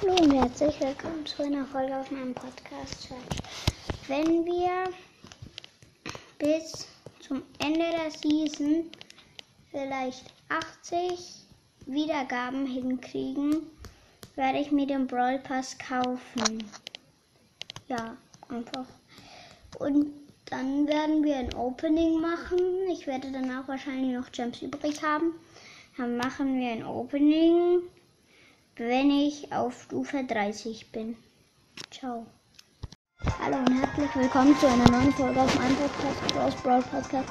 Hallo und herzlich willkommen zu einer Folge auf meinem Podcast. Wenn wir bis zum Ende der Season vielleicht 80 Wiedergaben hinkriegen, werde ich mir den Brawl Pass kaufen. Ja, einfach. Und dann werden wir ein Opening machen. Ich werde danach wahrscheinlich noch Gems übrig haben. Dann machen wir ein Opening wenn ich auf Stufe 30 bin. Ciao. Hallo und herzlich willkommen zu einer neuen Folge auf meinem Podcast, Bros Brawl Podcast.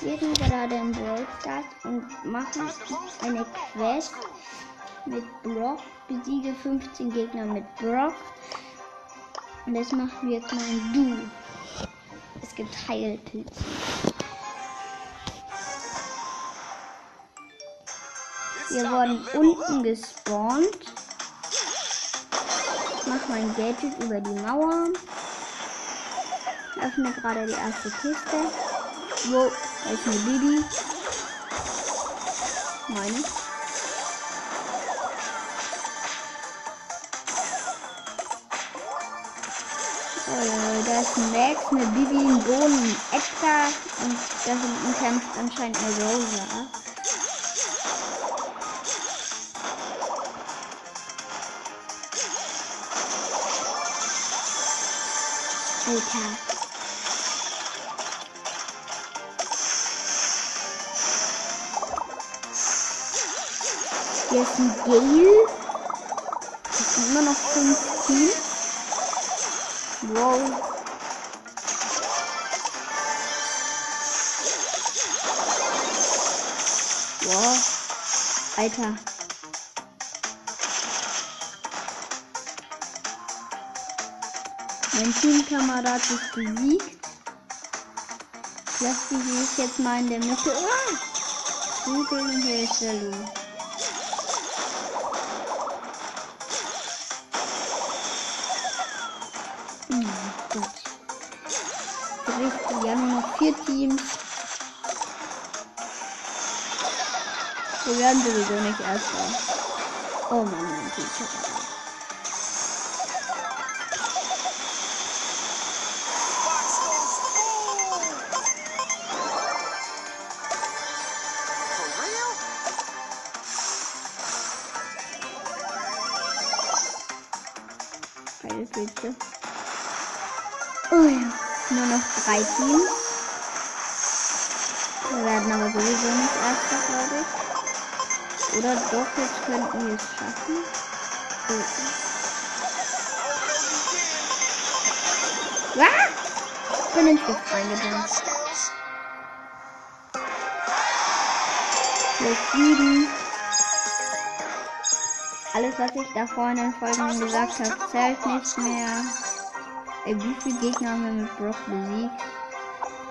Wir sind gerade im Brawl Stars und machen eine Quest mit Brock. Besiege 15 Gegner mit Brock. Und das machen wir jetzt mal in Du. Es gibt Heilpilze. Wir wurden unten gespawnt. Ich mach mein Gadget über die Mauer. Öffne gerade die erste Kiste. Wo? Da ist eine Bibi. Meine. Oh, da ist ein Max, eine Bibi, ein Bohnen, ein Edgar und da hinten kämpft anscheinend eine Rosa. Alter. Hier ist ein Gale. Es sind immer noch fünf Teams. Wow. Wow. Alter. Mein Teamkamerad ist besiegt. Lass dich jetzt mal in der Mitte. Ah! Google und hier. Richtig, wir haben noch vier Teams. Wir werden sowieso nicht erster. Oh Mann, mein Teamkamerad. Pilze. Oh ja, nur noch drei Teams. Wir werden aber sowieso nicht erster, glaube ich. Oder doch, jetzt könnten wir es schaffen. Oh. Ah! Bin ins Gift reingegangen. Plus sieben. Alles, was ich davor in den Folgen gesagt habe, zählt nicht mehr. Ey, wie viele Gegner haben wir mit Brock besiegt?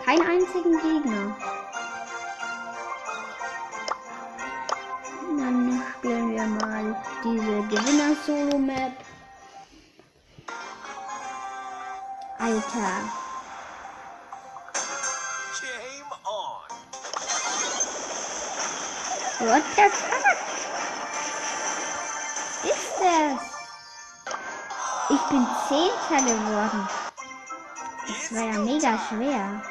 Keinen einzigen Gegner. Dann spielen wir mal diese Gewinner-Solo-Map. Alter. What the fuck? Das? Ich bin Zehnter geworden. Das war ja mega schwer.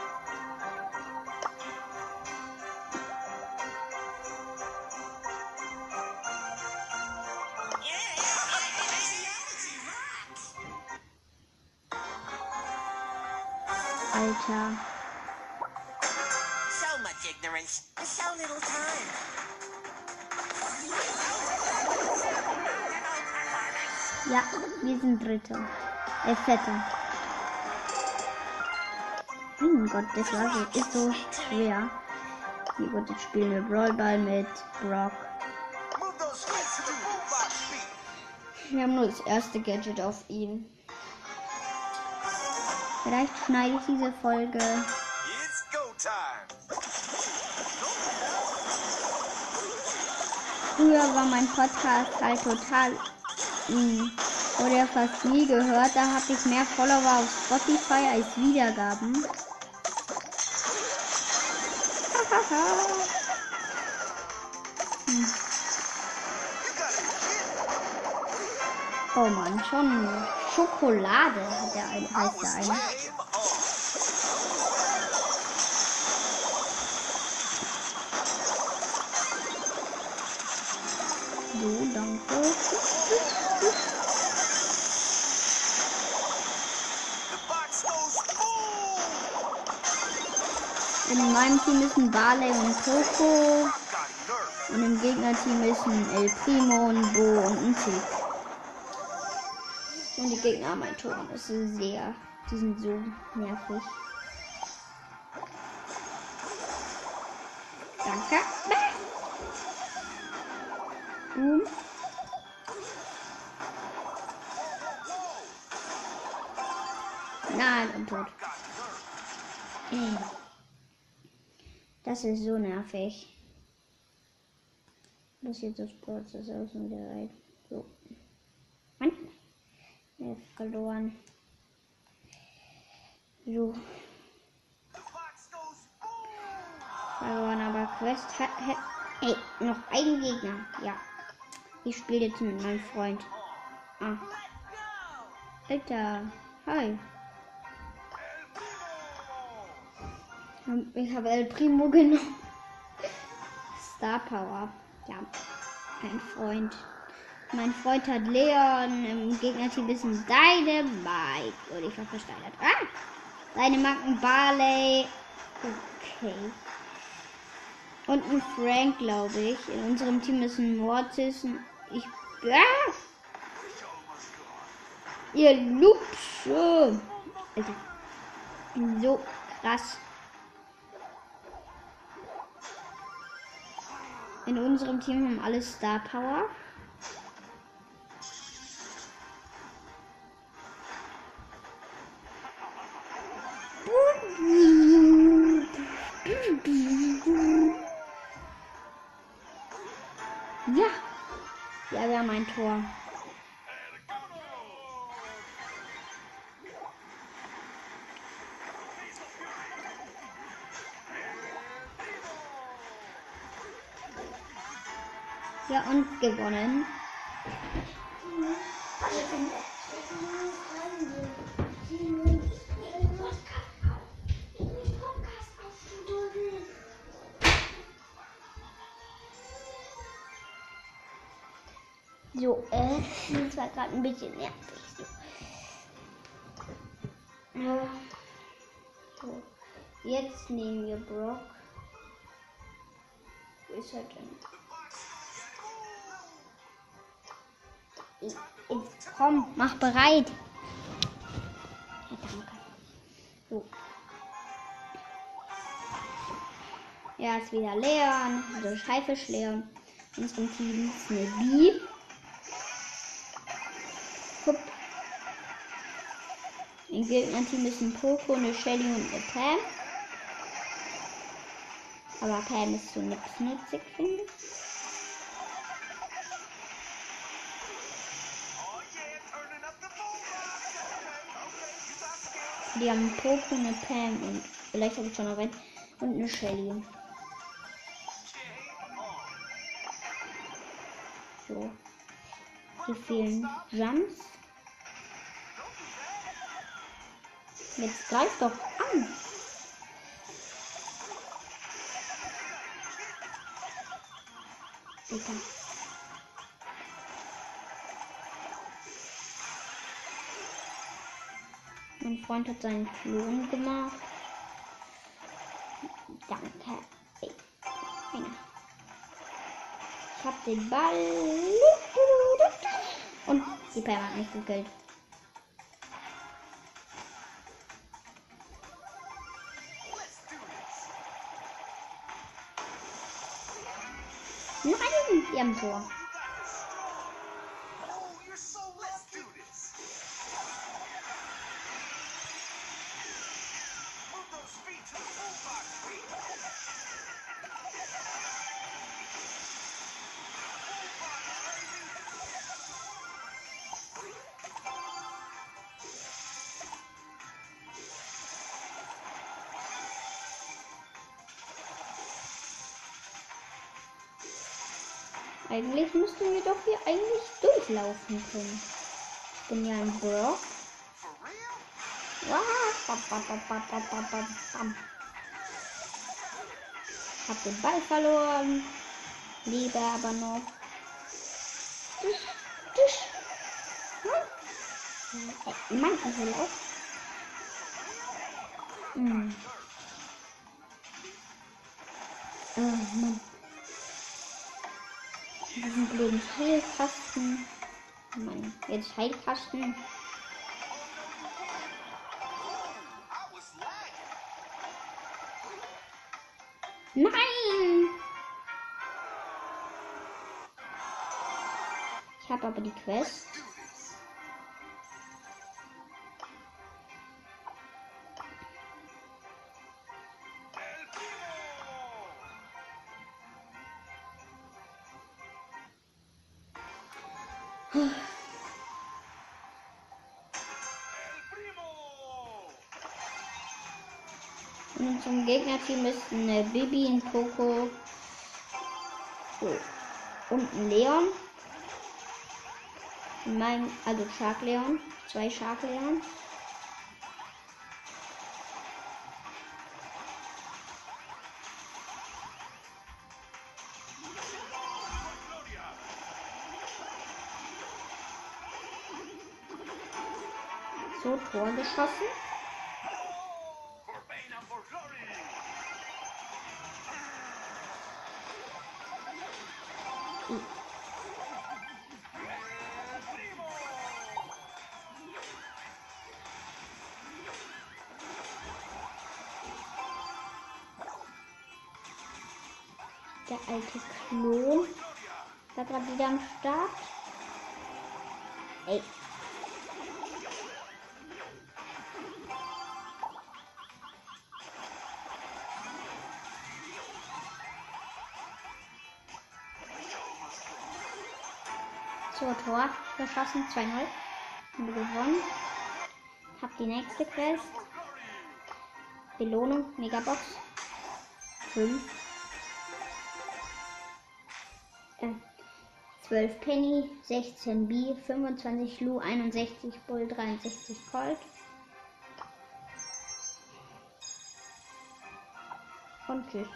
Alter. So much ignorance, so little time. Ja, wir sind Dritter. Äh, Vetter. Mein Gott, das war so, ist so schwer. Hier gut, jetzt spielen wir Brawlball mit Brock. Wir haben nur das erste Gadget auf ihn. Vielleicht schneide ich diese Folge. Früher war mein Podcast halt total wurde fast nie gehört. Da habe ich mehr Follower auf Spotify als Wiedergaben. hm. Oh Mann, schon Schokolade hat der eine, heißt der eine. So, danke. In meinem Team ist ein Barley und Coco. Und im Gegnerteam ist ein El Primo, ein Bo und ein Tick. Und die Gegner haben ein Tor. Das ist sehr. Die sind so nervig. Danke. Boom. Nein, und tot. Das ist so nervig. Das jetzt das ist aus und wieder rein. So. Mann. Ist verloren. So. Verloren, aber Quest hat ey, noch ein Gegner. Ja. Ich spiele jetzt mit meinem Freund. Ah. Alter. Hi. Ich habe El Primo genommen. Star Power. Ja. Ein Freund. Mein Freund hat Leon. Im Gegnerteam ist ein Dynamite. Und ich war versteinert. Ah! Seine Marken Barley. Okay. Und ein Frank, glaube ich. In unserem Team ist ein Mortis. Ich. Ah! Ihr Lupsche. Alter. So krass. In unserem Team haben alle Star Power. Ja. Ja, wir haben ein Tor. Und gewonnen. So, äh, das war gerade ein bisschen nervig. So. So. Jetzt nehmen wir Brock. Wo ist er denn? Ich, ich, komm, mach bereit. So. Ja, ist wieder Leon, also Scheifisch Leon. In unserem Team ist eine Bee. Hup. Im Gegnerteam ist ein Poco, eine Shelly und eine Pam. Aber Pam ist so nix nützig, finde ich. Die haben Poco, eine Pam und vielleicht habe ich schon noch einen und eine Shelly. So. Hier fehlen Jumps. Jetzt greif doch an. Digga. Mein Freund hat seinen Klon gemacht. Danke. Ich hab den Ball. Und die Pam hat mich gekillt. Nein, die haben Tor. Eigentlich müssten wir doch hier eigentlich durchlaufen können. Ich bin ja ein Brock. Hab den Ball verloren. Liebe aber noch. Tisch, tisch. Mann, Mann also lauf. Hm. Äh, oh Mann. Blöden Heilkasten. Mann, jetzt Heilkasten. Nein! Ich habe aber die Quest. Und zum Gegnerteam ist eine Bibi, ein Poco so. und ein Leon. In meinem, also Shark Leon. Zwei Shark Leon. So, Tor geschossen. Der alte Klon. Da gerade wieder am Start. Ey. So, Tor geschossen, 2-0. Haben wir gewonnen. Hab die nächste Quest. Belohnung, Megabox. 5. Äh, 12 Penny, 16 B, 25 Lu, 61 Bull, 63 Colt. Und tschüss.